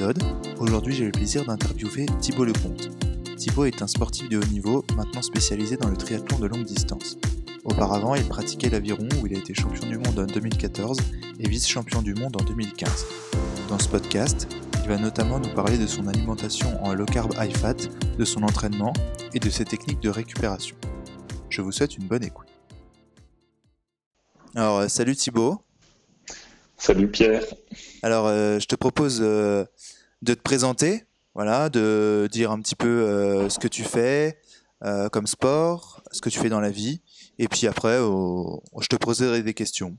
épisode. Aujourd'hui, j'ai le plaisir d'interviewer Thibaut Lecomte. Thibaut est un sportif de haut niveau, maintenant spécialisé dans le triathlon de longue distance. Auparavant, il pratiquait l'aviron où il a été champion du monde en 2014 et vice-champion du monde en 2015. Dans ce podcast, il va notamment nous parler de son alimentation en low carb high fat, de son entraînement et de ses techniques de récupération. Je vous souhaite une bonne écoute. Alors, euh, salut Thibaut. Salut Pierre. Alors, euh, je te propose euh, de te présenter, voilà, de dire un petit peu euh, ce que tu fais euh, comme sport, ce que tu fais dans la vie, et puis après, je te poserai des questions.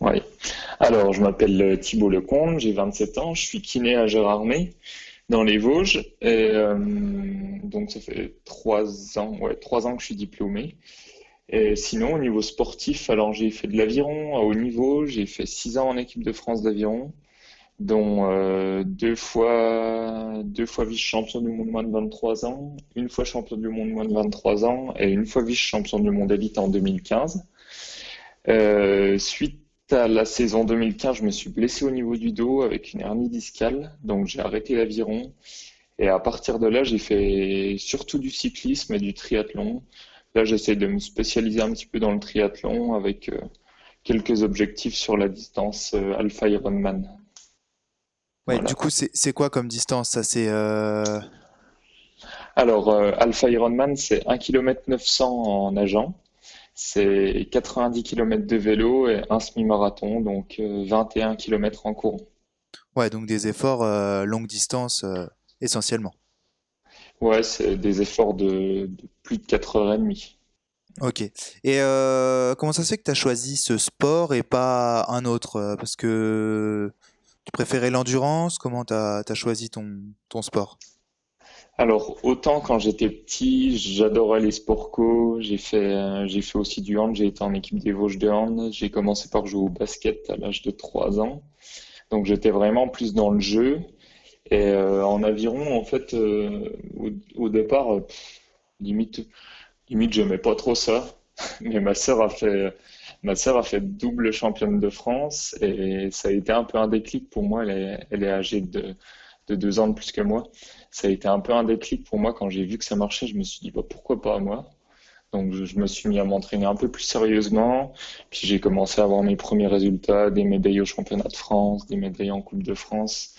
Oui. Alors, je m'appelle Thibaut Lecomte, j'ai 27 ans, je suis kiné à Gérardmer, dans les Vosges, euh, donc ça fait trois ans, ouais, trois ans que je suis diplômé. Et sinon, au niveau sportif, alors j'ai fait de l'aviron à haut niveau, j'ai fait six ans en équipe de France d'aviron, dont euh, deux fois, deux fois vice-champion du monde moins de 23 ans, une fois champion du monde moins de 23 ans et une fois vice-champion du monde élite en 2015. Euh, suite à la saison 2015, je me suis blessé au niveau du dos avec une hernie discale, donc j'ai arrêté l'aviron. Et à partir de là, j'ai fait surtout du cyclisme et du triathlon. Là, j'essaie de me spécialiser un petit peu dans le triathlon avec euh, quelques objectifs sur la distance Alpha Ironman. Ouais, Voilà. du coup, c'est quoi comme distance? Ça? C'est euh, Alors, euh, Alpha Ironman, c'est 1 km 900 en nageant, c'est 90 km de vélo et un semi-marathon, donc euh, 21 km en courant. ouais, donc des efforts euh, longue distance euh, essentiellement. Ouais, c'est des efforts de, de plus de 4h30. Ok. Et euh, comment ça se fait que tu as choisi ce sport et pas un autre? euh, Parce que tu préférais l'endurance? Comment tu as, choisi ton, sport? Alors, autant quand j'étais petit, j'adorais les sports co, j'ai fait, euh, j'ai fait aussi du hand, j'ai été en équipe des Vosges de hand, j'ai commencé par jouer au basket à l'âge de 3 ans, donc j'étais vraiment plus dans le jeu. Et euh, en aviron, en fait, euh, au, départ, euh, limite, limite, j'aimais pas trop ça, mais ma sœur a fait, ma sœur a fait double championne de France et ça a été un peu un déclic pour moi, elle est, elle est âgée de, de deux ans de plus que moi. Ça a été un peu un déclic pour moi quand j'ai vu que ça marchait. Je me suis dit, bah, pourquoi pas moi? Donc, je, je me suis mis à m'entraîner un peu plus sérieusement. Puis, j'ai commencé à avoir mes premiers résultats, des médailles au championnat de France, des médailles en Coupe de France.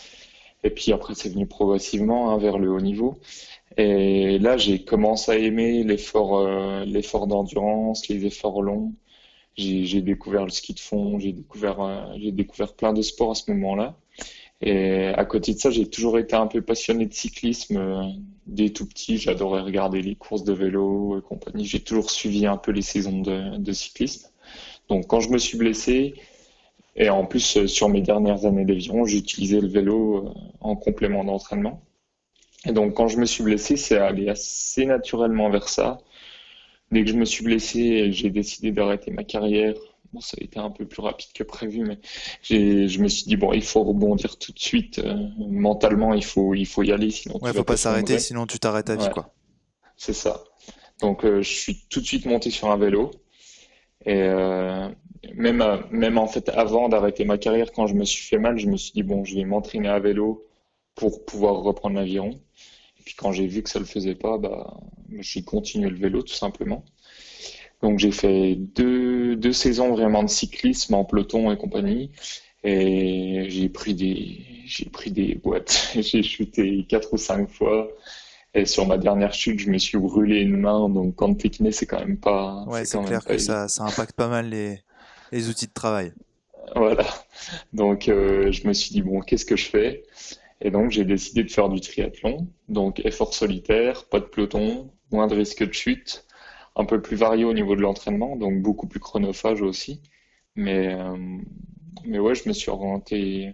Et puis, après, c'est venu progressivement, hein, vers le haut niveau. Et là, j'ai commencé à aimer l'effort, euh, l'effort d'endurance, les efforts longs. J'ai, découvert le ski de fond, j'ai découvert, euh, j'ai découvert plein de sports à ce moment-là. Et à côté de ça, j'ai toujours été un peu passionné de cyclisme. euh, Dès tout petit, j'adorais regarder les courses de vélo et compagnie. J'ai toujours suivi un peu les saisons de, cyclisme. Donc, quand je me suis blessé, et en plus, euh, sur mes dernières années d'aviron, j'ai utilisé le vélo en complément d'entraînement. Et donc, quand je me suis blessé, c'est allé assez naturellement vers ça. Dès que je me suis blessé, j'ai décidé d'arrêter ma carrière. Bon, ça a été un peu plus rapide que prévu, mais j'ai, je me suis dit, bon, il faut rebondir tout de suite. euh, mentalement, il faut, il faut y aller, sinon Ouais, tu faut pas s'arrêter, sinon tu t'arrêtes à vie, Ouais, quoi. c'est ça. Donc, euh, je suis tout de suite monté sur un vélo. Et euh, même, euh, même en fait, avant d'arrêter ma carrière, quand je me suis fait mal, je me suis dit, bon, je vais m'entraîner à vélo pour pouvoir reprendre l'aviron. Et puis quand j'ai vu que ça le faisait pas, bah, j'ai continué le vélo tout simplement. Donc j'ai fait deux, deux saisons vraiment de cyclisme en peloton et compagnie. Et j'ai pris des, j'ai pris des boîtes. J'ai chuté quatre ou cinq fois. Et sur ma dernière chute, je me suis brûlé une main. Donc quand t'es kiné, c'est quand même pas, Ouais, c'est clair que ça, ça impacte pas mal les, les outils de travail. Voilà. Donc euh, je me suis dit, bon, qu'est-ce que je fais? Et donc j'ai décidé de faire du triathlon. Donc effort solitaire, pas de peloton, moins de risque de chute, un peu plus varié au niveau de l'entraînement, donc beaucoup plus chronophage aussi. Mais, euh, mais ouais, je me suis orienté,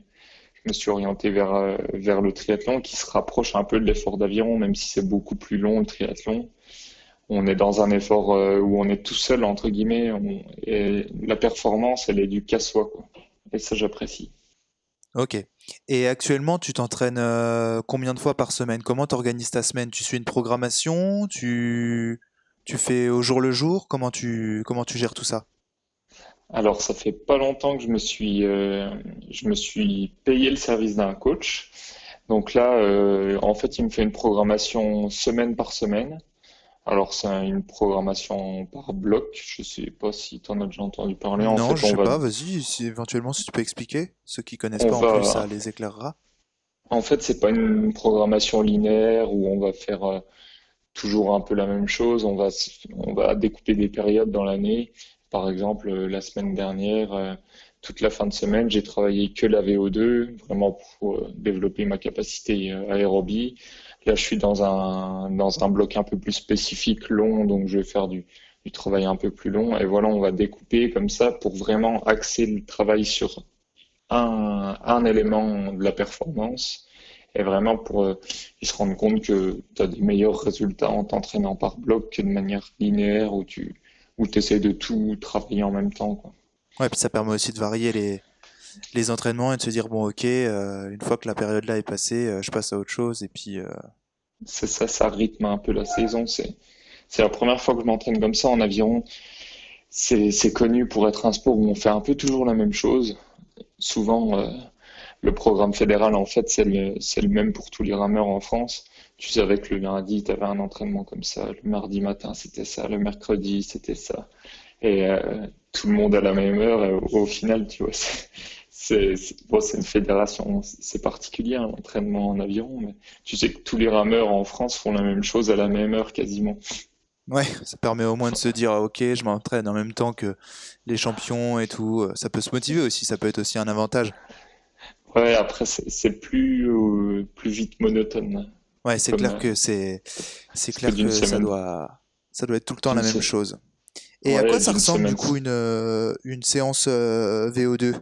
je me suis orienté vers, euh, vers le triathlon qui se rapproche un peu de l'effort d'aviron, même si c'est beaucoup plus long le triathlon. On est dans un effort euh, où on est tout seul, entre guillemets, et la performance, elle est du casse-soi, quoi. Et ça, j'apprécie. Ok. Et actuellement, tu t'entraînes euh, combien de fois par semaine? Comment t'organises ta semaine? Tu suis une programmation? Tu, tu fais au jour le jour? Comment tu, comment tu gères tout ça? Alors, ça fait pas longtemps que je me suis, euh, je me suis payé le service d'un coach. Donc là, euh, en fait, il me fait une programmation semaine par semaine. Alors, c'est une programmation par bloc. Je sais pas si tu en as déjà entendu parler. En Non, fait, je on sais va, pas, vas-y, si, éventuellement si tu peux expliquer. Ceux qui connaissent on pas en plus, ça les éclairera. en fait, c'est pas une programmation linéaire où on va faire euh, toujours un peu la même chose. On va, on va découper des périodes dans l'année. Par exemple, euh, la semaine dernière, euh, toute la fin de semaine, j'ai travaillé que la VO2, vraiment pour développer ma capacité aérobie. Là, je suis dans un, dans un bloc un peu plus spécifique, long, donc je vais faire du, du travail un peu plus long. Et voilà, on va découper comme ça pour vraiment axer le travail sur un, un élément de la performance et vraiment pour euh, se rendent compte que tu as des meilleurs résultats en t'entraînant par bloc que de manière linéaire où tu où essaies de tout travailler en même temps, quoi. Ouais, puis ça permet aussi de varier les, les entraînements et de se dire, bon, ok, euh, une fois que la période là est passée, euh, je passe à autre chose. Et puis, euh, C'est ça, ça rythme un peu la saison. C'est la première fois que je m'entraîne comme ça en aviron. C'est connu pour être un sport où on fait un peu toujours la même chose. Souvent, le programme fédéral, en fait, c'est le, le même pour tous les rameurs en France. Tu savais que le lundi, tu avais un entraînement comme ça, le mardi matin, c'était ça, le mercredi, c'était ça. Et tout le monde à la même heure, au, au final, tu vois, c'est bon, une fédération, c'est particulier, hein, l'entraînement en aviron, mais tu sais que tous les rameurs en France font la même chose à la même heure quasiment. ouais, ça permet au moins de se dire, ah, ok, je m'entraîne en même temps que les champions et tout. Euh, Ça peut se motiver aussi, ça peut être aussi un avantage. Ouais, après, c'est plus, euh, plus vite monotone, Ouais, c'est clair euh, que c'est, c'est clair que ça doit, ça doit être tout le temps la même se- chose. Et à quoi ça ressemble du coup une, une séance euh, VO2?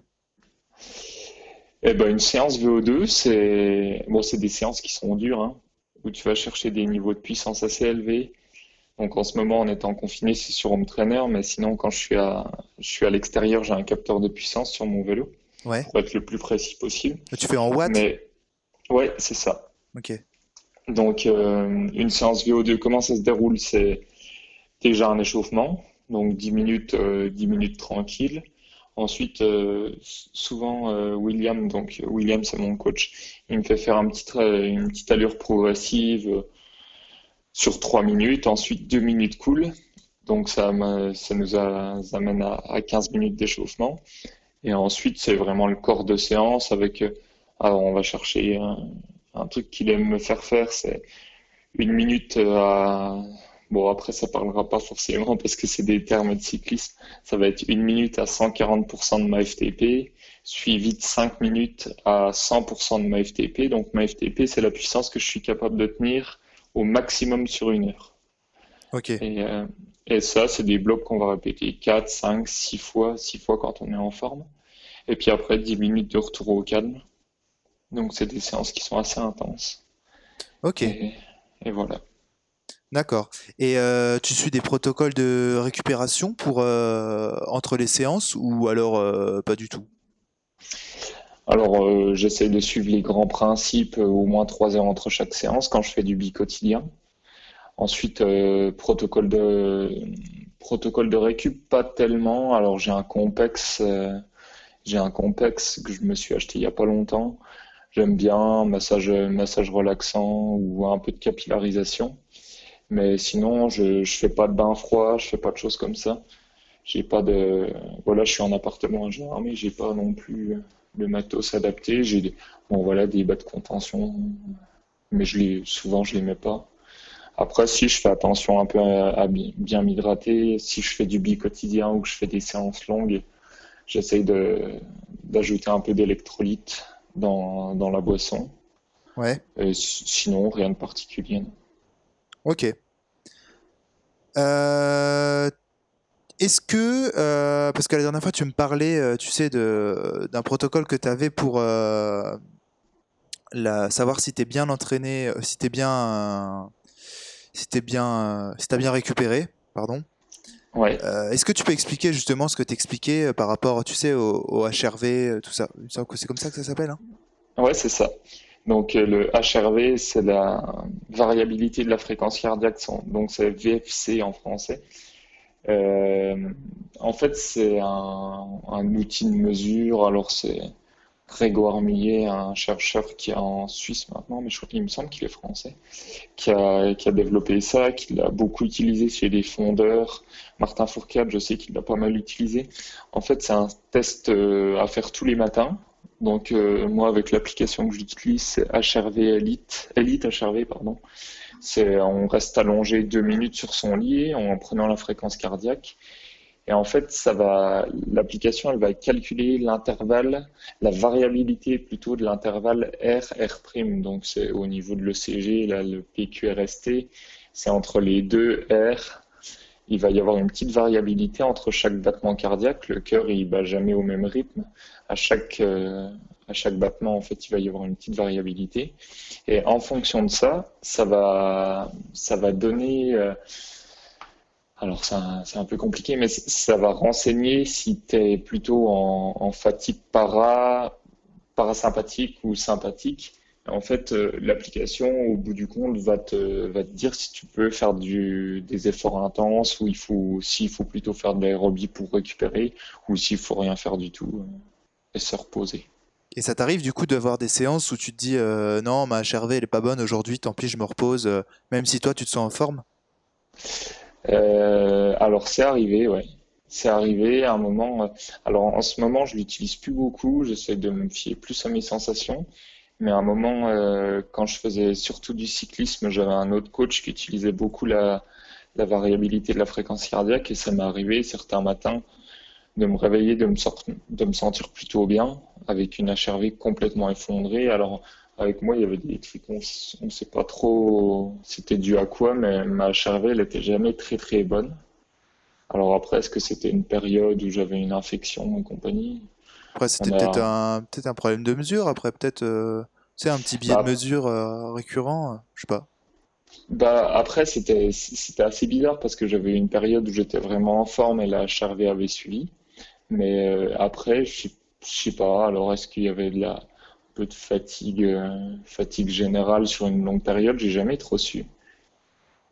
Eh ben, une séance VO2, c'est bon, c'est des séances qui sont dures, hein, où tu vas chercher des niveaux de puissance assez élevés. Donc en ce moment, en étant confiné, c'est sur home trainer, mais sinon, quand je suis à, je suis à l'extérieur, j'ai un capteur de puissance sur mon vélo Ouais. pour être le plus précis possible. Tu fais en watts? Mais ouais, c'est ça. Ok. Donc euh, une séance VO2, comment ça se déroule? C'est déjà un échauffement, donc 10 minutes, euh, 10 minutes tranquille. Ensuite, euh, souvent euh, William, donc William c'est mon coach, il me fait faire un petit, une petite allure progressive euh, sur 3 minutes, ensuite 2 minutes cool. Donc ça, ça nous amène à, à 15 minutes d'échauffement. Et ensuite, c'est vraiment le corps de séance avec, alors on va chercher un, un truc qu'il aime me faire faire, c'est une minute à, bon après ça parlera pas forcément parce que c'est des termes de cyclisme, ça va être une minute à 140% de ma FTP, suivi de 5 minutes à 100% de ma FTP. Donc ma FTP, c'est la puissance que je suis capable de tenir au maximum sur une heure. Ok. Et, euh, et ça, c'est des blocs qu'on va répéter 4, 5, 6 fois, 6 fois quand on est en forme. Et puis après, 10 minutes de retour au calme. Donc c'est des séances qui sont assez intenses. Ok. Et, et voilà. D'accord. Et euh, tu suis des protocoles de récupération pour euh, entre les séances ou alors euh, pas du tout? Alors, euh, j'essaie de suivre les grands principes, au moins 3 heures entre chaque séance quand je fais du bi-quotidien. Ensuite, protocole de, protocole de récup, pas tellement. Alors, j'ai un complexe, j'ai un complexe que je me suis acheté il y a pas longtemps. J'aime bien, massage, massage relaxant ou un peu de capillarisation. Mais sinon, je, je fais pas de bain froid, je fais pas de choses comme ça. J'ai pas de, voilà, je suis en appartement à Gérardmer, j'ai pas non plus le matos adapté. J'ai des, bon, voilà, des bas de contention, mais je les, souvent, je les mets pas. Après, si je fais attention un peu à, à bi- bien m'hydrater, si je fais du bi-quotidien ou que je fais des séances longues, j'essaye de, d'ajouter un peu d'électrolyte dans, dans la boisson. Ouais. Et sinon, rien de particulier. non. Ok. Euh, est-ce que, euh, parce que la dernière fois tu me parlais, euh, tu sais, de, d'un protocole que tu avais pour euh, la, savoir si t'es bien entraîné, si t'es bien, si bien, si t'as bien récupéré, pardon. Ouais. Est-ce que tu peux expliquer justement ce que t'expliquais par rapport, tu sais, au, au HRV, tout ça? C'est comme ça que ça s'appelle, hein? Ouais, c'est ça. Donc euh, le HRV, c'est la variabilité de la fréquence cardiaque, donc c'est VFC en français. en fait, c'est un, outil de mesure. Alors, c'est Grégoire Millet, un chercheur qui est en Suisse maintenant, mais je qu'il me semble qu'il est français, qui a, qui a développé ça, qui l'a beaucoup utilisé chez les fondeurs. Martin Fourcade, je sais qu'il l'a pas mal utilisé. En fait, c'est un test euh, à faire tous les matins. Donc, euh, moi, avec l'application que j'utilise, c'est HRV Elite, Elite HRV, pardon. C'est, on reste allongé deux minutes sur son lit en prenant la fréquence cardiaque et en fait, ça va, l'application, elle va calculer l'intervalle, la variabilité plutôt de l'intervalle R, R'. Donc, c'est au niveau de l'ECG, là, le PQRST, c'est entre les deux R. Il va y avoir une petite variabilité entre chaque battement cardiaque. Le cœur, il bat jamais au même rythme. À chaque, euh, à chaque battement, en fait, il va y avoir une petite variabilité. Et en fonction de ça, ça va, donner, euh, alors c'est un, peu compliqué, mais ça va renseigner si tu es plutôt en, fatigue para, parasympathique ou sympathique. En fait, euh, l'application, au bout du compte, va te, dire si tu peux faire des efforts intenses ou il faut, s'il faut plutôt faire de l'aérobie pour récupérer ou s'il faut rien faire du tout et se reposer. Et ça t'arrive du coup de voir des séances où tu te dis euh, non, ma HRV elle est pas bonne aujourd'hui, tant pis, je me repose, même si toi tu te sens en forme? Euh, alors c'est arrivé, ouais. C'est arrivé à un moment. Euh, alors en ce moment, je l'utilise plus beaucoup. J'essaie de me fier plus à mes sensations. Mais à un moment, euh, quand je faisais surtout du cyclisme, j'avais un autre coach qui utilisait beaucoup la, la variabilité de la fréquence cardiaque et ça m'est arrivé certains matins de me réveiller, de me, de me sentir plutôt bien avec une HRV complètement effondrée. Alors avec moi, il y avait des trucs, on ne sait pas trop c'était dû à quoi, mais ma HRV, elle était jamais très très bonne. Alors après, est-ce que c'était une période où j'avais une infection et compagnie? Après, c'était peut-être un, peut un problème de mesure. Après, peut-être, euh, c'est un petit biais de bah, mesure euh, récurrent, je sais pas. Bah, après, c'était, c'était assez bizarre parce que j'avais une période où j'étais vraiment en forme et la HRV avait suivi. Mais euh, après, je ne sais pas. Alors, est-ce qu'il y avait de la, peu de fatigue, euh, fatigue générale sur une longue période, j'ai jamais trop su.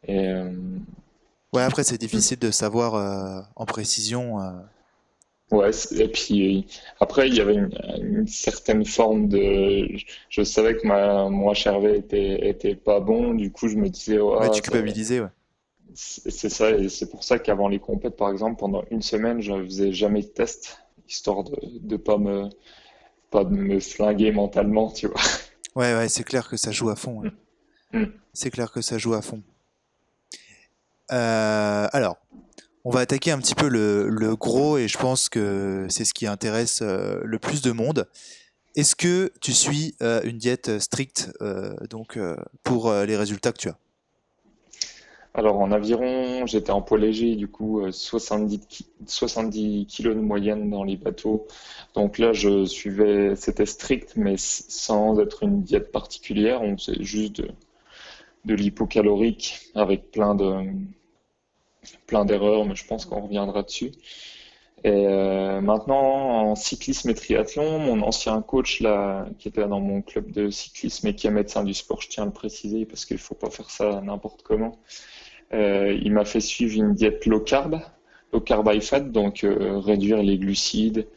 Et, euh, ouais, après c'est difficile de savoir euh, en précision. Ouais, et puis après il y avait une, certaine forme de, je, savais que ma mon HRV était était pas bon, du coup je me disais ouais, tu culpabilisais, ouais. C'est ça, et c'est pour ça qu'avant les compètes, par exemple, pendant une semaine, je faisais jamais de test, histoire de ne pas me, pas de me flinguer mentalement, tu vois. Ouais, ouais, c'est clair que ça joue à fond. Mm. C'est clair que ça joue à fond. Euh, alors, on va attaquer un petit peu le, gros et je pense que c'est ce qui intéresse euh, le plus de monde. Est-ce que tu suis euh, une diète stricte donc pour les résultats que tu as? Alors en aviron, j'étais en poids léger, du coup 70, 70 kilos de moyenne dans les bateaux. Donc là, je suivais, c'était strict, mais sans être une diète particulière. On faisait juste de, l'hypocalorique avec plein de plein d'erreurs, mais je pense qu'on reviendra dessus. Et euh, maintenant, en cyclisme et triathlon, mon ancien coach là, qui était dans mon club de cyclisme et qui est médecin du sport, je tiens à le préciser parce qu'il ne faut pas faire ça n'importe comment, euh, il m'a fait suivre une diète low carb, low carb high fat, donc euh, réduire les glucides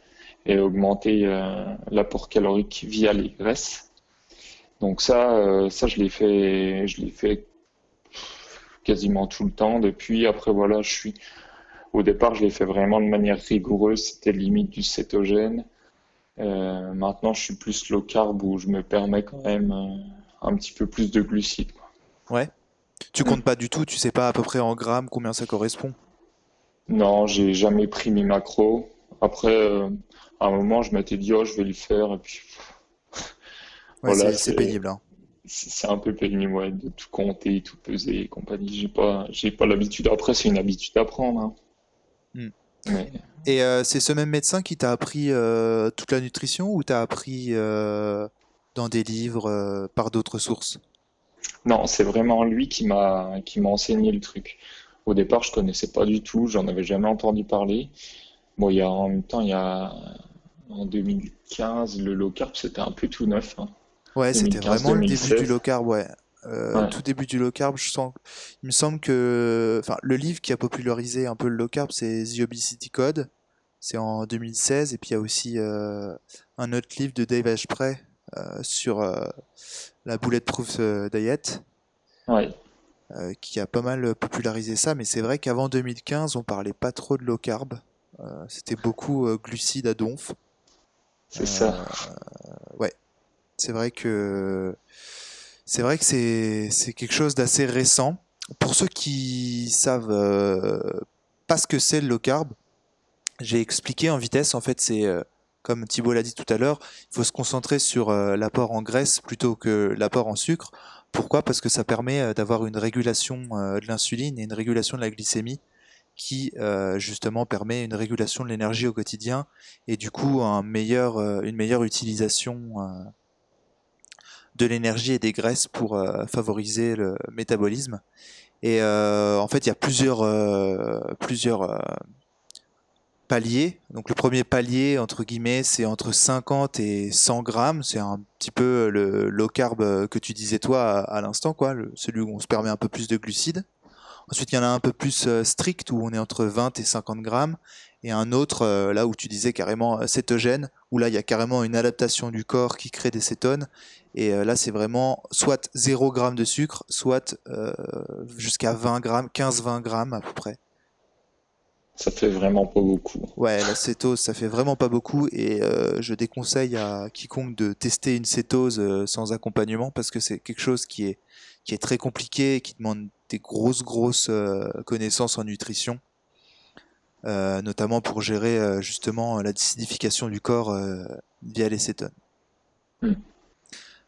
et augmenter euh, l'apport calorique via les graisses. Donc ça, ça je l'ai fait, je l'ai fait quasiment tout le temps depuis. Après voilà, je suis au départ, je l'ai fait vraiment de manière rigoureuse, c'était limite du cétogène. Euh, maintenant, je suis plus low carb où je me permets quand même un petit peu plus de glucides. Ouais. Tu comptes pas du tout, tu sais pas à peu près en grammes combien ça correspond Non, j'ai jamais pris mes macros. Après, euh, à un moment, je m'étais dit, oh, je vais le faire. Et puis, voilà, c'est pénible. Hein. C'est un peu pénible, ouais, de tout compter, tout peser et compagnie. J'ai pas, j'ai pas l'habitude. Après, c'est une habitude à prendre. Hein. Hmm. Et euh, c'est ce même médecin qui t'a appris euh, toute la nutrition ou t'as appris dans des livres par d'autres sources? Non, c'est vraiment lui qui m'a qui m'a enseigné le truc. Au départ, je connaissais pas du tout, j'en avais jamais entendu parler. Bon, il y a en même temps, il y a en 2015, le low carb c'était un peu tout neuf. Hein. Ouais, c'était vraiment le début du low carb, ouais. euh, tout début du low carb, je sens, il me semble que, enfin, le livre qui a popularisé un peu le low carb, c'est The Obesity Code. C'est en 2016, et puis il y a aussi euh, un autre livre de Dave Asprey euh, sur la bulletproof diet, qui a pas mal popularisé ça. Mais c'est vrai qu'avant 2015, on parlait pas trop de low carb. C'était beaucoup glucides à donf. C'est ça. ouais, c'est vrai que c'est vrai que c'est quelque chose d'assez récent. Pour ceux qui savent euh, pas ce que c'est le low carb, j'ai expliqué en vitesse. En fait, c'est euh, comme Thibault l'a dit tout à l'heure, il faut se concentrer sur euh, l'apport en graisse plutôt que l'apport en sucre. Pourquoi? Parce que ça permet d'avoir une régulation de l'insuline et une régulation de la glycémie qui justement permet une régulation de l'énergie au quotidien et du coup une meilleure utilisation de l'énergie et des graisses pour euh, favoriser le métabolisme. Et euh, en fait, il y a plusieurs, euh, plusieurs paliers. Donc le premier palier, entre guillemets, c'est entre 50 et 100 grammes. C'est un petit peu le low carb que tu disais toi à, l'instant, quoi, celui où on se permet un peu plus de glucides. Ensuite, il y en a un peu plus strict où on est entre 20 et 50 grammes. Et un autre, là où tu disais carrément cétogène, où là, il y a carrément une adaptation du corps qui crée des cétones. Et euh, là, c'est vraiment soit 0 g de sucre, soit euh, jusqu'à 20 grammes, 15-20 grammes à peu près. Ça fait vraiment pas beaucoup. Ouais, la cétose, ça fait vraiment pas beaucoup et euh, je déconseille à quiconque de tester une cétose sans accompagnement parce que c'est quelque chose qui est, qui est très compliqué et qui demande des grosses, grosses connaissances en nutrition, notamment pour gérer justement la décidification du corps via les cétones. Hmm.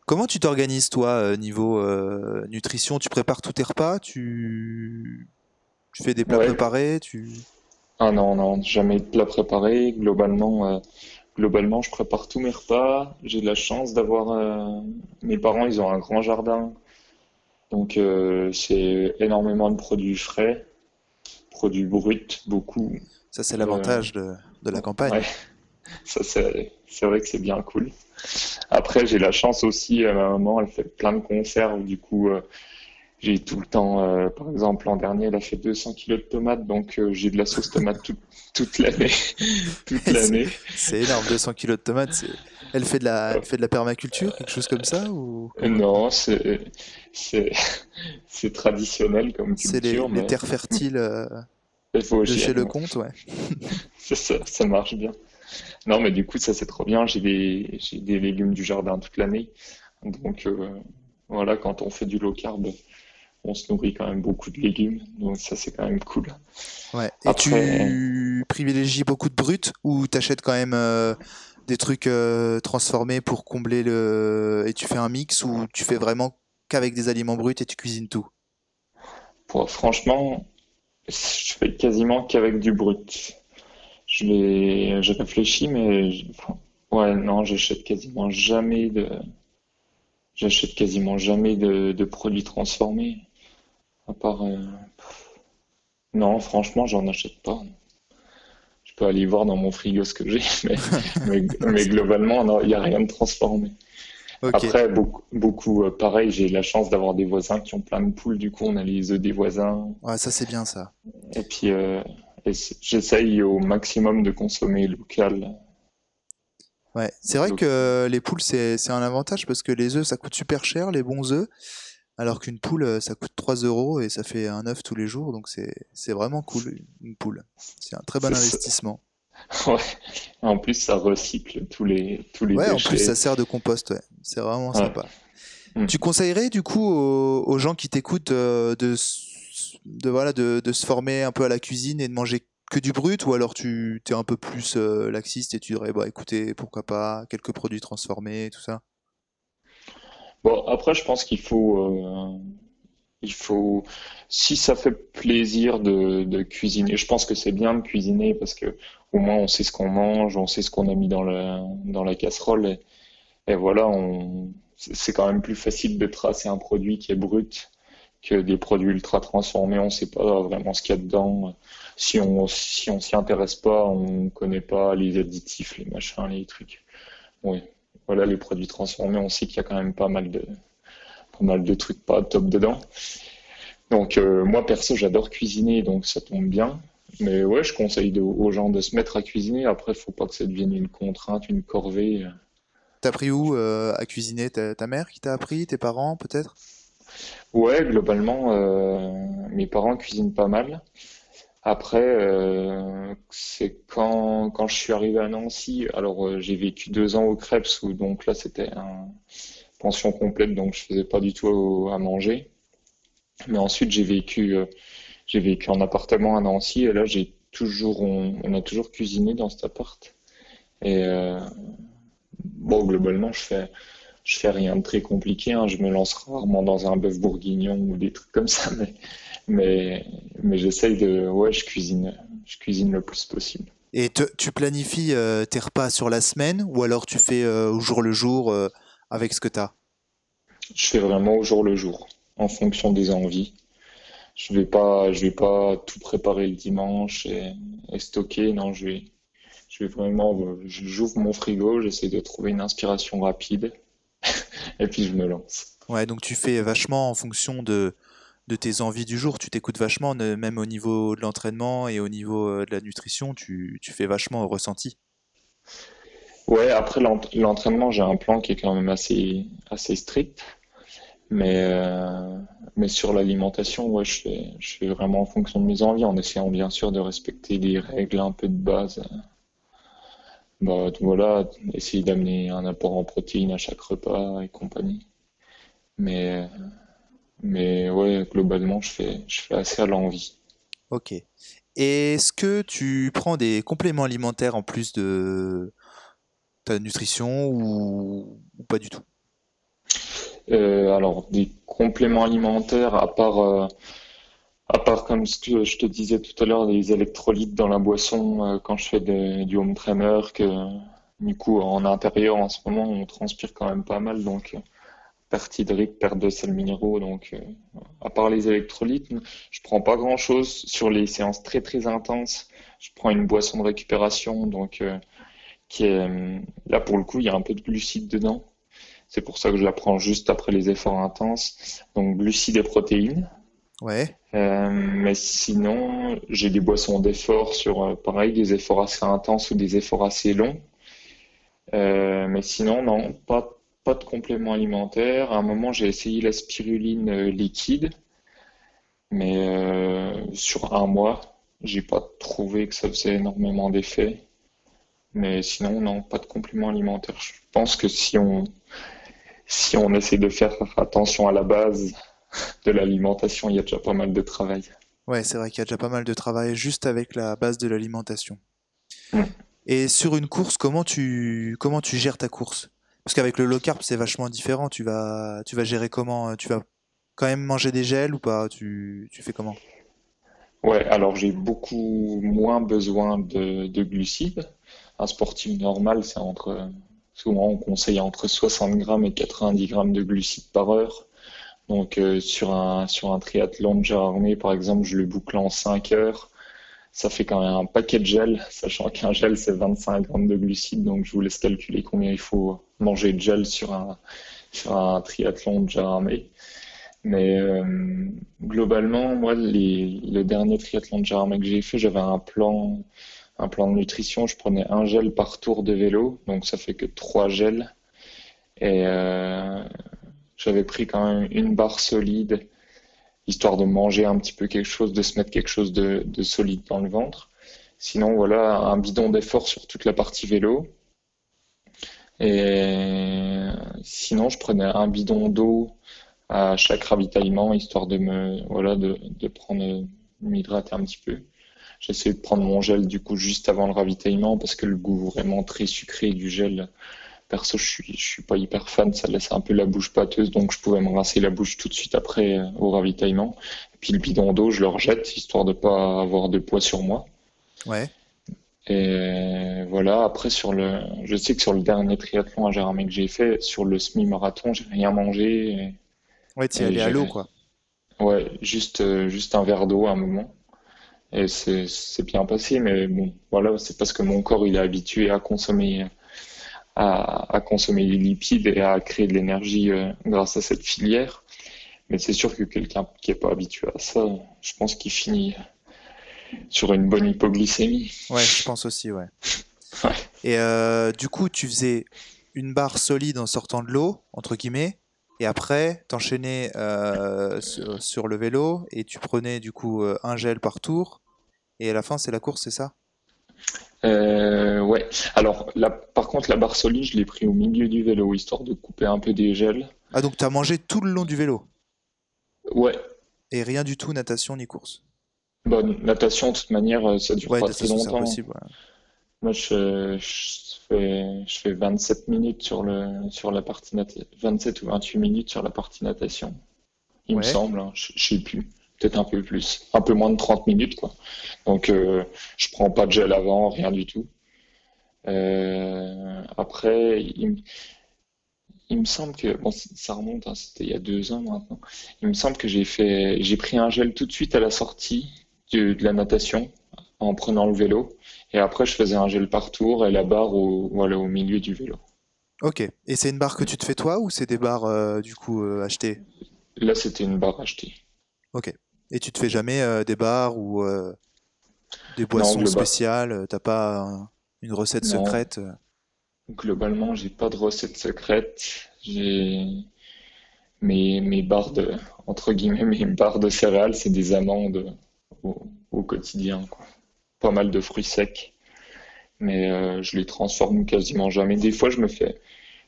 Comment tu t'organises toi euh, niveau euh, nutrition? Tu prépares tous tes repas? Tu, tu fais des plats préparés? Tu... Ah non, non, jamais de plats préparés. Globalement, euh, globalement, je prépare tous mes repas. J'ai de la chance d'avoir... Mes parents, ils ont un grand jardin. Donc c'est énormément de produits frais, produits bruts, beaucoup. Ça, c'est l'avantage de, de, la campagne. Ouais. Ça, c'est vrai que c'est bien cool. Après, j'ai la chance aussi, euh, ma maman, elle fait plein de conserves, du coup, euh, j'ai tout le temps, euh, par exemple, l'an dernier, elle a fait 200 kilos de tomates, donc j'ai de la sauce tomate toute l'année. toute l'année. C'est énorme, 200 kilos de tomates. Elle fait de la, fait de la permaculture, quelque chose comme ça ou Non, c'est c'est traditionnel comme culture. C'est les, mais... les, terres fertiles de chez Lecomte, ouais. ça, ça marche bien. Non, mais du coup, ça c'est trop bien. J'ai des, des légumes du jardin toute l'année. Donc euh, voilà, quand on fait du low carb, on se nourrit quand même beaucoup de légumes. Donc ça c'est quand même cool. Ouais. Et tu privilégies beaucoup de brut ou t'achètes quand même euh, des trucs euh, transformés pour combler le. Et tu fais un mix ou tu fais vraiment qu'avec des aliments bruts et tu cuisines tout? Franchement, je fais quasiment qu'avavec du brut. Je l'ai, j'ai réfléchi, mais ouais, non, j'achète quasiment jamais de, j'achète quasiment jamais de, produits transformés. À part, euh, non, franchement, j'en achète pas. Je peux aller voir dans mon frigo ce que j'ai, mais, globalement, il n'y a rien de transformé. Après, beaucoup, beaucoup euh, pareil, j'ai la chance d'avoir des voisins qui ont plein de poules, du coup, on a les œufs des voisins. Ouais, ça c'est bien ça. Et puis, euh, j'essaye au maximum de consommer local. Ouais, c'est vrai que les poules, c'est un avantage parce que les œufs, ça coûte super cher, les bons œufs, alors qu'une poule, ça coûte 3 euros et ça fait un œuf tous les jours, donc c'est vraiment cool, une poule. C'est un très bon investissement. Ouais, en plus, ça recycle tous les, tous les Ouais, en plus, ça sert de compost, ouais. C'est vraiment sympa. Mm. Tu conseillerais, du coup, aux, gens qui t'écoutent euh, de de voilà de, se former un peu à la cuisine et de manger que du brut ou alors tu es un peu plus euh, laxiste et tu dirais bah écoutez pourquoi pas quelques produits transformés tout ça? Bon après je pense qu'il faut euh, il faut si ça fait plaisir de, cuisiner je pense que c'est bien de cuisiner parce que au moins on sait ce qu'on mange on sait ce qu'on a mis dans la dans la casserole et, voilà on c'est quand même plus facile de tracer un produit qui est brut que des produits ultra transformés, on ne sait pas vraiment ce qu'il y a dedans. Si on si on s'y intéresse pas, on connaît pas les additifs, les machins, les trucs. Oui, voilà les produits transformés, on sait qu'il y a quand même pas mal de pas mal de trucs pas top dedans. Donc moi perso j'adore cuisiner donc ça tombe bien. Mais ouais, je conseille aux gens de se mettre à cuisiner. Après, faut pas que ça devienne une contrainte, une corvée. T'as appris où euh, à cuisiner? Ta, mère qui t'a appris? Tes parents peut-être? Ouais, globalement, euh, mes parents cuisinent pas mal. Après, euh, c'est quand, quand je suis arrivé à Nancy, alors j'ai vécu deux ans au Crêpes, où donc là c'était une pension complète, donc je faisais pas du tout à manger. Mais ensuite j'ai vécu j'ai vécu en appartement à Nancy et là, j'ai toujours, on, a toujours cuisiné dans cet appart. Et euh, bon, globalement, je fais, je fais rien de très compliqué. Hein. Je me lance rarement dans un bœuf bourguignon ou des trucs comme ça, mais, mais, mais j'essaye de, ouais, je cuisine, je cuisine le plus possible. Et tu planifies euh, tes repas sur la semaine ou alors tu fais euh, au jour le jour avec ce que tu as Je fais vraiment au jour le jour, en fonction des envies je vais pas, je vais pas tout préparer le dimanche et, stocker. Non, je vais, je vais vraiment, j'ouvre mon frigo, j'essaie de trouver une inspiration rapide et puis je me lance. Ouais, donc tu fais vachement en fonction de, de tes envies du jour. Tu t'écoutes vachement, même au niveau de l'entraînement et au niveau euh, de la nutrition, tu, tu fais vachement au ressenti. Ouais, après l'entraînement, j'ai un plan qui est quand même assez, assez strict. Mais, euh, mais sur l'alimentation, ouais, je fais, je vraiment en fonction de mes envies, en essayant bien sûr de respecter des règles un peu de base. Bah, voilà, essayer d'amener un apport en protéines à chaque repas et compagnie. Mais, mais ouais, globalement, je fais, je fais assez à l'envie. Ok. Est-ce que tu prends des compléments alimentaires en plus de ta nutrition ou pas du tout? Euh, alors, des compléments alimentaires, à part, euh, à part comme ce que je te disais tout à l'heure, des électrolytes dans la boisson euh, quand je fais du home trainer, que du coup, en intérieur, en ce moment, on transpire quand même pas mal, donc perte hydrique, perte de sels minéraux. Donc, à part les électrolytes, je prends pas grand chose sur les séances très très intenses. Je prends une boisson de récupération, donc qui est là pour le coup, il y a un peu de glucides dedans. C'est pour ça que je la prends juste après les efforts intenses. Donc glucides et protéines. Ouais. Euh, mais sinon, j'ai des boissons d'effort sur, euh, pareil, des efforts assez intenses ou des efforts assez longs. Euh, mais sinon, non, pas, pas de complément alimentaire. À un moment, j'ai essayé la spiruline liquide. Mais sur un mois, j'ai pas trouvé que ça faisait énormément d'effet. Mais sinon, non, pas de complément alimentaire. Je pense que si on, si on essaie de faire attention à la base de l'alimentation, il y a déjà pas mal de travail. Ouais, c'est vrai qu'il y a déjà pas mal de travail juste avec la base de l'alimentation. Mm. Et sur une course, comment tu, comment tu gères ta course? Parce qu'avec le low carb, c'est vachement différent. Tu vas, tu vas gérer comment Tu vas quand même manger des gels ou pas? Tu, tu fais comment? Ouais, alors j'ai beaucoup moins besoin de, de glucides. Un sportif normal, c'est entre Souvent, on conseille entre 60 grammes et 90 grammes de glucides par heure. Donc, euh, sur, un, sur un triathlon de armé, par exemple, je le boucle en 5 heures. Ça fait quand même un paquet de gel, sachant qu'un gel, c'est 25 grammes de glucides. Donc, je vous laisse calculer combien il faut manger de gel sur un, triathlon de armé. Mais euh, globalement, moi, le dernier triathlon de armé que j'ai fait, j'avais un plan un plan de nutrition, je prenais un gel par tour de vélo, donc ça fait que trois gels. Et euh, j'avais pris quand même une barre solide, histoire de manger un petit peu quelque chose, de se mettre quelque chose de, solide dans le ventre. Sinon, voilà, un bidon d'effort sur toute la partie vélo. Et sinon, je prenais un bidon d'eau à chaque ravitaillement, histoire de me, voilà, de, de prendre, m'hydrater un petit peu. J'essaie de prendre mon gel du coup juste avant le ravitaillement parce que le goût vraiment très sucré du gel, perso, je suis, je suis pas hyper fan, ça laisse un peu la bouche pâteuse, donc je pouvais me rincer la bouche tout de suite après euh, au ravitaillement. Et puis le bidon d'eau, je le rejette histoire de pas avoir de poids sur moi. Ouais. Et voilà, après sur le, je sais que sur le dernier triathlon à Gérardmer que j'ai fait, sur le semi-marathon, j'ai rien mangé. Et... Ouais, tu allé à l'eau quoi. Ouais, juste, euh, juste un verre d'eau à un moment. Et c'est bien passé, mais bon, voilà, c'est parce que mon corps il est habitué à consommer, à, consommer les lipides et à créer de l'énergie euh, grâce à cette filière. Mais c'est sûr que quelqu'un qui n'est pas habitué à ça, je pense qu'il finit sur une bonne hypoglycémie. Ouais, je pense aussi, ouais. Ouais. Et euh, du coup, tu faisais une barre solide en sortant de l'eau, entre guillemets, et après, t'enchaînais euh, sur, sur le vélo et tu prenais du coup euh, un gel par tour. Et à la fin, c'est la course, c'est ça? Euh, ouais. Alors, là, par contre, la barre solide, je l'ai pris au milieu du vélo, histoire de couper un peu des gels. Ah, donc t'as mangé tout le long du vélo? Ouais. et rien du tout, natation ni course? Bonne natation, de toute manière, euh, ça dure Ouais, pas très longtemps. ouais. Moi, je, je fais, je fais 27 minutes sur le, sur la partie nat 27 ou 28 minutes sur la partie natation. Il me semble, hein. Je, je sais plus. Peut-être un peu plus. Un peu moins de 30 minutes, quoi. Donc, euh, je prends pas de gel avant, rien du tout. Euh, après, il, me- il me semble que, bon, ça remonte, hein, c'était il y a deux ans maintenant. Il me semble que j'ai fait, j'ai pris un gel tout de suite à la sortie de, de la natation en prenant le vélo. Et après, je faisais un gel par tour et la barre au, voilà, au milieu du vélo. Ok. Et c'est une barre que tu te fais toi ou c'est des barres euh, du coup euh, achetées? Là, c'était une barre achetée. Ok. Et tu te fais jamais euh, des barres ou euh, des boissons spéciales? euh, T'as pas un- une recette non. secrète? Globalement, j'ai pas de recette secrète. J'ai mes, mes barres de, entre guillemets, mes barres de céréales, c'est des amandes au, au quotidien, quoi. Pas mal de fruits secs, mais euh, je les transforme quasiment jamais. Des fois, je me fais,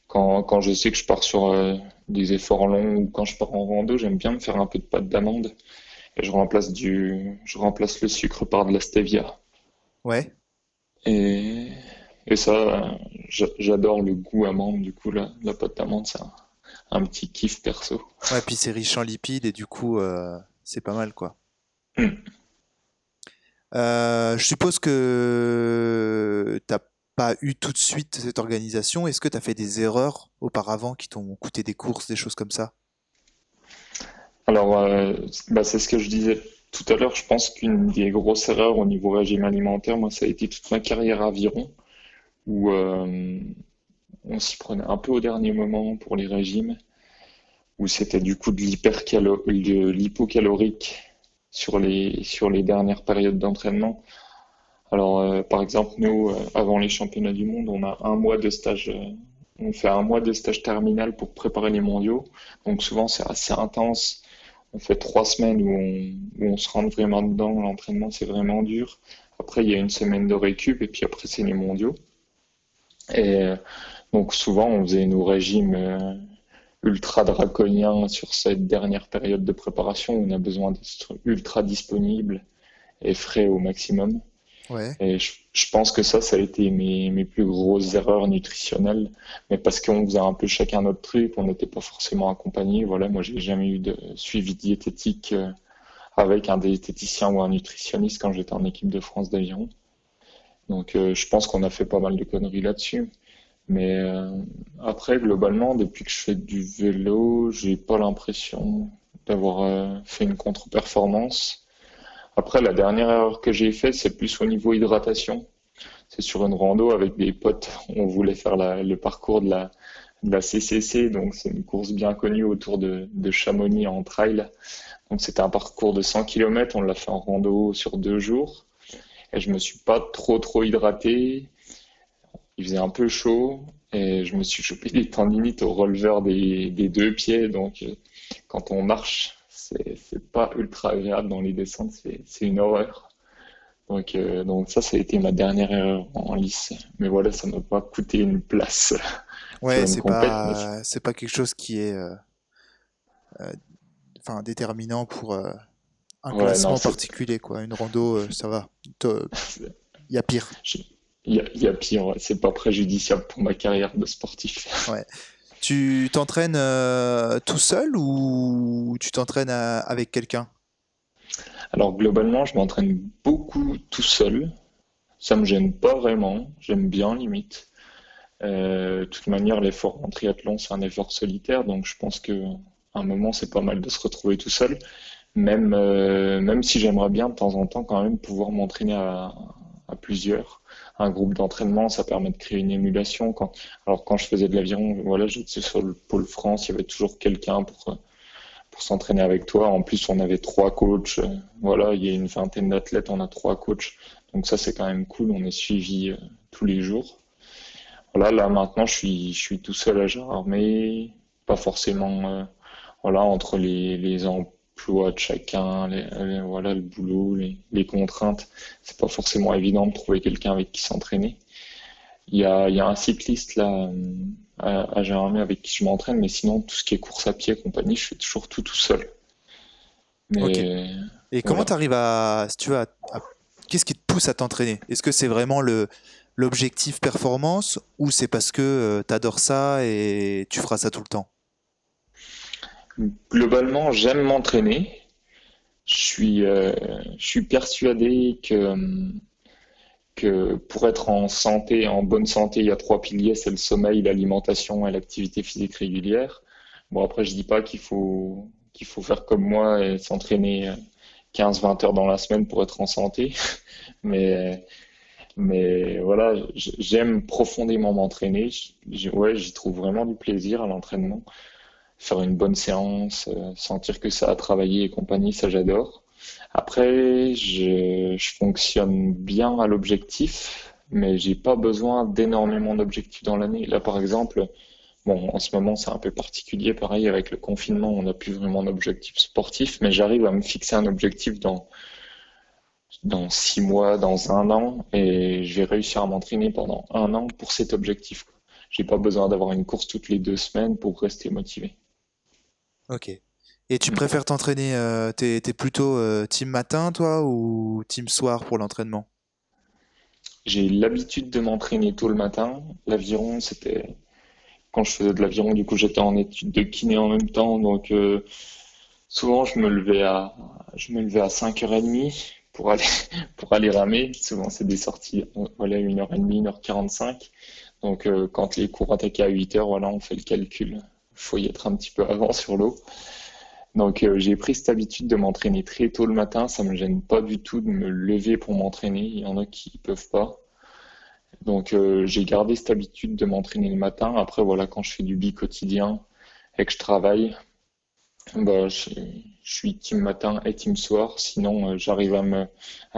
quand, quand je sais que je pars sur des efforts longs ou quand je pars en rando, j'aime bien me faire un peu de pâte d'amande et je remplace du, je remplace le sucre par de la stevia. Ouais. Et, et ça, j'a- j'adore le goût amande, du coup, la, la pâte d'amande, c'est un, un petit kiff perso. Ouais, puis c'est riche en lipides et du coup, euh, c'est pas mal quoi. Mm. Euh, je suppose que t'as pas eu tout de suite cette organisation. Est-ce que t'as fait des erreurs auparavant qui t'ont coûté des courses, des choses comme ça? Alors, euh, bah, c'est ce que je disais tout à l'heure, je pense qu'une des grosses erreurs au niveau régime alimentaire, moi, ça a été toute ma carrière à aviron, où euh, on s'y prenait un peu au dernier moment pour les régimes, où c'était du coup de l'hypocalorique sur les, sur les dernières périodes d'entraînement. Alors, euh, par exemple, nous, avant les championnats du monde, on a un mois de stage, on fait un mois de stage terminal pour préparer les mondiaux. Donc souvent, c'est assez intense. On fait trois semaines où on, se rentre vraiment dedans. L'entraînement, c'est vraiment dur. Après, il y a une semaine de récup et puis après, c'est les mondiaux. Et euh, donc souvent, on faisait nos régimes euh, ultra draconiens sur cette dernière période de préparation où on a besoin d'être ultra disponible et frais au maximum. Et je, pense que ça, ça a été mes, mes plus grosses erreurs nutritionnelles. Mais parce qu'on faisait un peu chacun notre truc, on n'était pas forcément accompagnés. Voilà, moi, j'ai jamais eu de suivi diététique euh, avec un diététicien ou un nutritionniste quand j'étais en équipe de France d'aviron. Donc, euh, je pense qu'on a fait pas mal de conneries là-dessus. Mais euh, après, globalement, depuis que je fais du vélo, j'ai pas l'impression d'avoir fait une contre-performance. Après, la dernière erreur que j'ai faite, c'est plus au niveau hydratation. C'est sur une rando avec des potes. On voulait faire le parcours de la, CCC, donc c'est une course bien connue autour de, de Chamonix en trail. Donc c'était un parcours de 100 km, on l'a fait en rando sur deux jours. Et je me suis pas trop trop hydraté. Il faisait un peu chaud et je me suis chopé des tendinites au releveur des, des deux pieds. Donc euh, quand on marche, c'est pas ultra agréable dans les descentes, c'est c'est une horreur. Donc, euh, donc ça, ça a été ma dernière erreur en lice. Mais voilà, ça m'a pas coûté une place Ouais, c'est pas, c'est pas quelque chose qui est, euh, euh, enfin, déterminant pour un ouais, non, classement c'est particulier, quoi. Une rando, ça va. Il y a pire. il y y a pire, ouais. C'est pas préjudiciable pour ma carrière de sportif. Ouais. Tu t'entraînes euh, tout seul ou tu t'entraînes à- avec quelqu'un? Alors globalement, je m'entraîne beaucoup tout seul. Ça me gêne pas vraiment. J'aime bien limite. Euh, de toute manière, l'effort en triathlon, c'est un effort solitaire, donc je pense que à un moment, c'est pas mal de se retrouver tout seul. Même, euh, même si j'aimerais bien de temps en temps quand même pouvoir m'entraîner à plusieurs. Un groupe d'entraînement, ça permet de créer une émulation. Alors quand je faisais de l'aviron, voilà, j'étais sur le pôle France, il y avait toujours quelqu'un pour, pour s'entraîner avec toi. En plus, on avait trois coachs. Voilà, il y a une vingtaine d'athlètes, on a trois coachs. Donc ça, c'est quand même cool. On est suivi tous les jours. Voilà, là maintenant, je suis, je suis tout seul à Gérardmer. Pas forcément, voilà, entre les, les emplois de chacun, les, voilà, le boulot, les, les contraintes. C'est pas forcément évident de trouver quelqu'un avec qui s'entraîner. Il y a, y a un cycliste là à, à avec qui je m'entraîne, mais sinon tout ce qui est course à pied, compagnie, je fais toujours tout tout seul. Mais, Et comment tu arrives à, si tu veux, qu'est-ce qui te pousse à t'entraîner? Est-ce que c'est vraiment le l'objectif performance ou c'est parce que euh, tu adores ça et tu feras ça tout le temps? Globalement, j'aime m'entraîner. Je suis, euh, persuadé que que pour être en bonne santé, il y a trois piliers, c'est le sommeil, l'alimentation et l'activité physique régulière. Bon, après, je dis pas qu'il faut, qu'il faut faire comme moi et s'entraîner 15-20 heures dans la semaine pour être en santé. mais, mais voilà, j'aime profondément m'entraîner. Ouais, j'y trouve vraiment du plaisir à l'entraînement. Faire une bonne séance, euh, sentir que ça a travaillé et compagnie, ça j'adore. Après, je, je fonctionne bien à l'objectif, mais j'ai pas besoin d'énormément d'objectifs dans l'année. Là, par exemple, bon, en ce moment, c'est un peu particulier. Pareil, avec le confinement, on n'a plus vraiment d'objectif sportif, mais j'arrive à me fixer un objectif dans dans six mois, dans un an, et je vais réussir à m'entraîner pendant un an pour cet objectif. J'ai pas besoin d'avoir une course toutes les deux semaines pour rester motivé. Ok. Et tu préfères t'entraîner, euh, t'es, plutôt euh, team matin, toi, ou team soir pour l'entraînement? J'ai l'habitude de m'entraîner tôt le matin. L'aviron, c'était quand je faisais de l'aviron, du coup, j'étais en étude de kiné en même temps, donc euh, souvent je me levais à je me levais à 5h30 pour aller pour aller ramer. Souvent c'est des sorties voilà 1h30, 1h45. Donc quand les cours attaquaient à 8h, voilà, on fait le calcul. Il faut y être un petit peu avant sur l'eau. Donc euh, j'ai pris cette habitude de m'entraîner très tôt le matin. Ça me gêne pas du tout de me lever pour m'entraîner. Il y en a qui peuvent pas. Donc euh, j'ai gardé cette habitude de m'entraîner le matin. Après voilà, quand je fais du bi quotidien et que je travaille, bah, je, suis team matin et team soir. Sinon euh, j'arrive à me,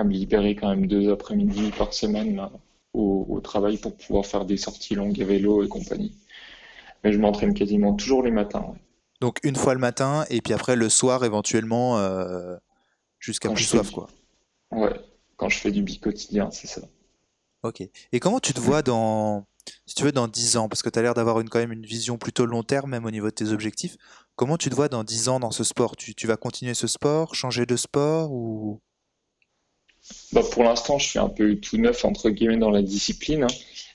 libérer quand même deux après-midi par semaine au, travail pour pouvoir faire des sorties longues à vélo et compagnie. Mais je m'entraîne quasiment toujours les matins. Donc une fois le matin et puis après le soir éventuellement euh, jusqu'à plus soif quoi. Ouais, quand je fais du bi quotidien, c'est ça. Ok. Et comment tu te vois dans, si tu veux, dans 10 ans? Parce que tu as l'air d'avoir une, quand même une vision plutôt long terme, même au niveau de tes objectifs. Comment tu te vois dans 10 ans dans ce sport? Tu, tu, vas continuer ce sport, changer de sport ou? Bah Pour l'instant, je suis un peu tout neuf, entre guillemets, dans la discipline.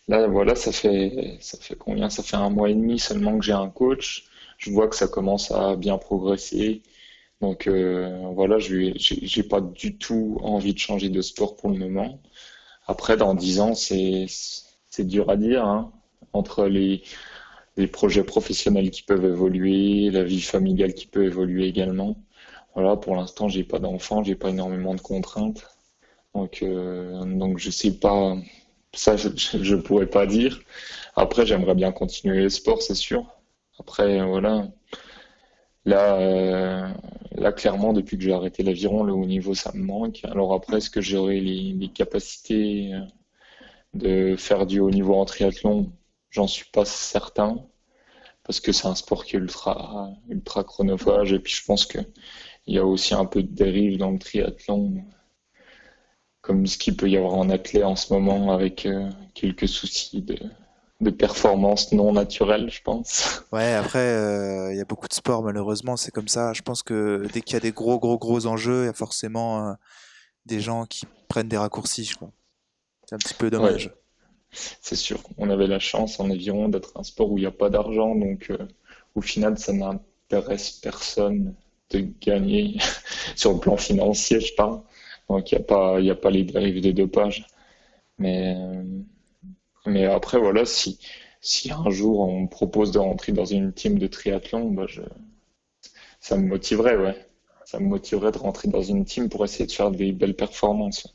Là, voilà, ça fait, ça fait combien? Ça fait un mois et demi seulement que j'ai un coach je vois que ça commence à bien progresser. Donc euh, voilà, je j'ai pas du tout envie de changer de sport pour le moment. Après, dans dix ans, c'est c'est dur à dire. Hein. Entre les les projets professionnels qui peuvent évoluer, la vie familiale qui peut évoluer également. Voilà, pour l'instant, j'ai pas d'enfant, j'ai pas énormément de contraintes. Donc, euh, donc je sais pas, ça je, je pourrais pas dire. Après, j'aimerais bien continuer le sport, c'est sûr. Après, voilà. Là, euh, là, clairement, depuis que j'ai arrêté l'aviron, le haut niveau, ça me manque. Alors après, est-ce que j'aurai les, capacités euh, de faire du haut niveau en triathlon? J'en suis pas certain. Parce que c'est un sport qui est ultra, ultra chronophage. Et puis, je pense qu'il y a aussi un peu de dérive dans le triathlon. Comme ce qu'il peut y avoir en athlète en ce moment avec euh, quelques soucis de, de performance non naturelle, je pense. Ouais, après, euh, il y a beaucoup de sports, malheureusement, c'est comme ça. Je pense que dès qu'il y a des gros, gros, gros enjeux, il y a forcément euh, des gens qui prennent des raccourcis, je crois. C'est un petit peu dommage. C'est sûr. On avait la chance en aviron d'être un sport où il n'y a pas d'argent, donc au final, ça n'intéresse personne de gagner sur le plan financier, je parle. Donc il n'y a, pas, a pas les dérives de dopage. Mais mais après, voilà, si, si un jour on me propose de rentrer dans une team de triathlon, bah je, ça me motiverait, ouais. Ça me motiverait de rentrer dans une team pour essayer de faire des belles performances.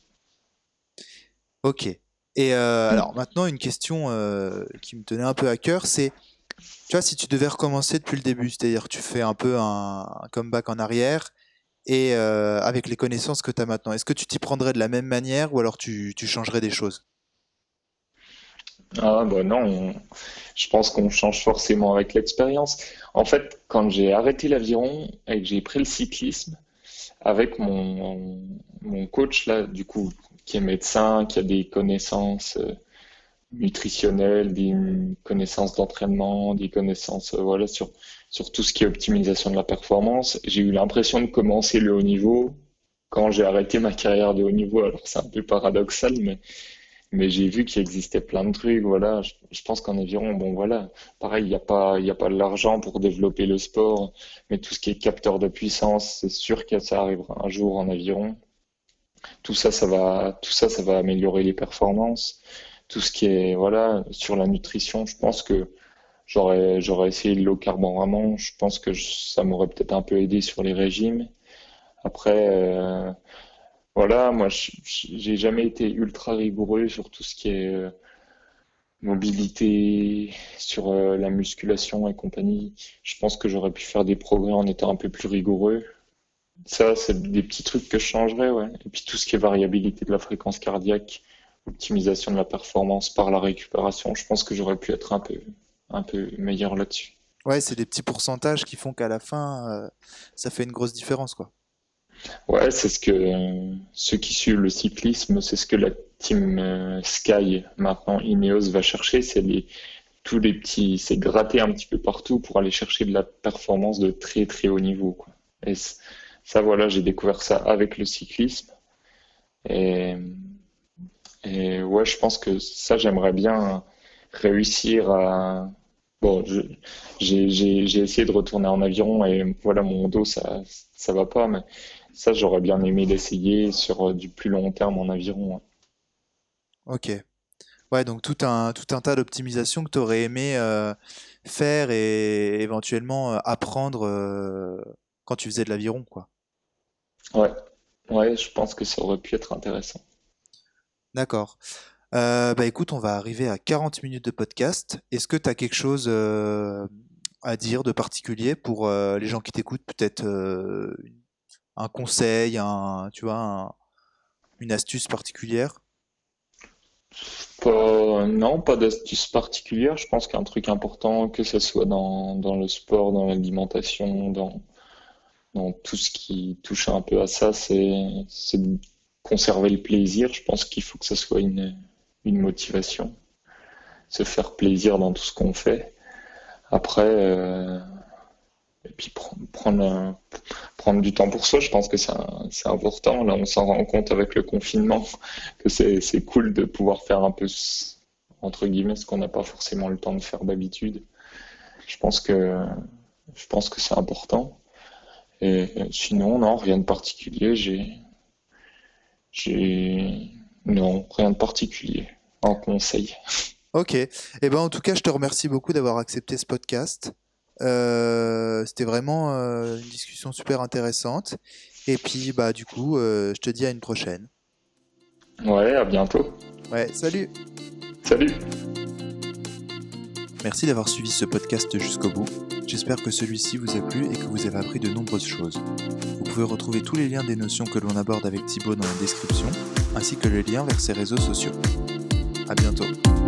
Ok. Et euh, alors maintenant, une question euh, qui me tenait un peu à cœur, c'est Tu vois, si tu devais recommencer depuis le début, c'est-à-dire tu fais un peu un, comeback en arrière et euh, avec les connaissances que tu as maintenant, est-ce que tu t'y prendrais de la même manière ou alors tu, tu changerais des choses? Ah bah non, je pense qu'on change forcément avec l'expérience. En fait, quand j'ai arrêté l'aviron et que j'ai pris le cyclisme, avec mon, mon coach là, du coup, qui est médecin, qui a des connaissances euh, nutritionnelles, des connaissances d'entraînement, des connaissances euh, voilà sur sur tout ce qui est optimisation de la performance. J'ai eu l'impression de commencer le haut niveau quand j'ai arrêté ma carrière de haut niveau. Alors c'est un peu paradoxal, mais mais j'ai vu qu'il existait plein de trucs. Voilà, je, pense qu'en aviron, bon voilà, pareil, il n'y a pas il y a pas l'argent pour développer le sport, mais tout ce qui est capteur de puissance, c'est sûr que ça arrivera un jour en aviron. Tout ça, ça va tout ça, ça va améliorer les performances. Tout ce qui est voilà sur la nutrition, je pense que J'aurais, j'aurais essayé le low carb en. Je pense que ça m'aurait peut-être un peu aidé sur les régimes. Après, euh, voilà, moi, j'ai jamais été ultra rigoureux sur tout ce qui est euh, mobilité, sur euh, la musculation et compagnie. Je pense que j'aurais pu faire des progrès en étant un peu plus rigoureux. Ça, c'est des petits trucs que je changerais, ouais. Et puis tout ce qui est variabilité de la fréquence cardiaque, optimisation de la performance par la récupération, je pense que j'aurais pu être un peu, un peu meilleur là-dessus. Ouais, c'est des petits pourcentages qui font qu'à la fin, euh, ça fait une grosse différence, quoi. Ouais, c'est ce que ceux qui suivent le cyclisme, c'est ce que la team euh, Sky, maintenant Ineos, va chercher, c'est les tous les petits, c'est gratter un petit peu partout pour aller chercher de la performance de très très haut niveau, quoi. Et ça, voilà, j'ai découvert ça avec le cyclisme. Et, et ouais, je pense que ça, j'aimerais bien réussir à, Bon, j'ai essayé de retourner en avion et voilà, mon dos, ça ça va pas, mais ça, j'aurais bien aimé l'essayer sur euh, du plus long terme en aviron. Ok. Ouais, donc tout un, tout un tas d'optimisations que tu aurais aimé euh, faire et éventuellement euh, apprendre quand tu faisais de l'aviron, quoi. Ouais. Ouais, je pense que ça aurait pu être intéressant. D'accord. Euh, bah écoute, on va arriver à 40 minutes de podcast. Est-ce que tu as quelque chose euh, à dire de particulier pour euh, les gens qui t'écoutent? Peut-être un conseil, un, tu vois, une astuce particulière? Non, pas d'astuce particulière. Je pense qu'un truc important, que ce soit dans, dans le sport, dans l'alimentation, dans, dans tout ce qui touche un peu à ça, c'est de conserver le plaisir. Je pense qu'il faut que ce soit une, une motivation, se faire plaisir dans tout ce qu'on fait. Après, euh, et puis prendre, prendre du temps pour soi, je pense que c'est important. Là, on s'en rend compte avec le confinement que c'est cool de pouvoir faire un peu, entre guillemets, ce qu'on n'a pas forcément le temps de faire d'habitude. Je pense que, que c'est important. Et sinon, non, rien de particulier. J'ai, non, rien de particulier en conseil. Ok. et eh ben, en tout cas, je te remercie beaucoup d'avoir accepté ce podcast. Euh, c'était vraiment euh, une discussion super intéressante. Et puis, bah, du coup, euh, je te dis à une prochaine. Ouais, à bientôt. Ouais, salut. Salut. Merci d'avoir suivi ce podcast jusqu'au bout. J'espère que celui-ci vous a plu et que vous avez appris de nombreuses choses. Vous pouvez retrouver tous les liens des notions que l'on aborde avec Thibaut dans la description, ainsi que le lien vers ses réseaux sociaux. À bientôt.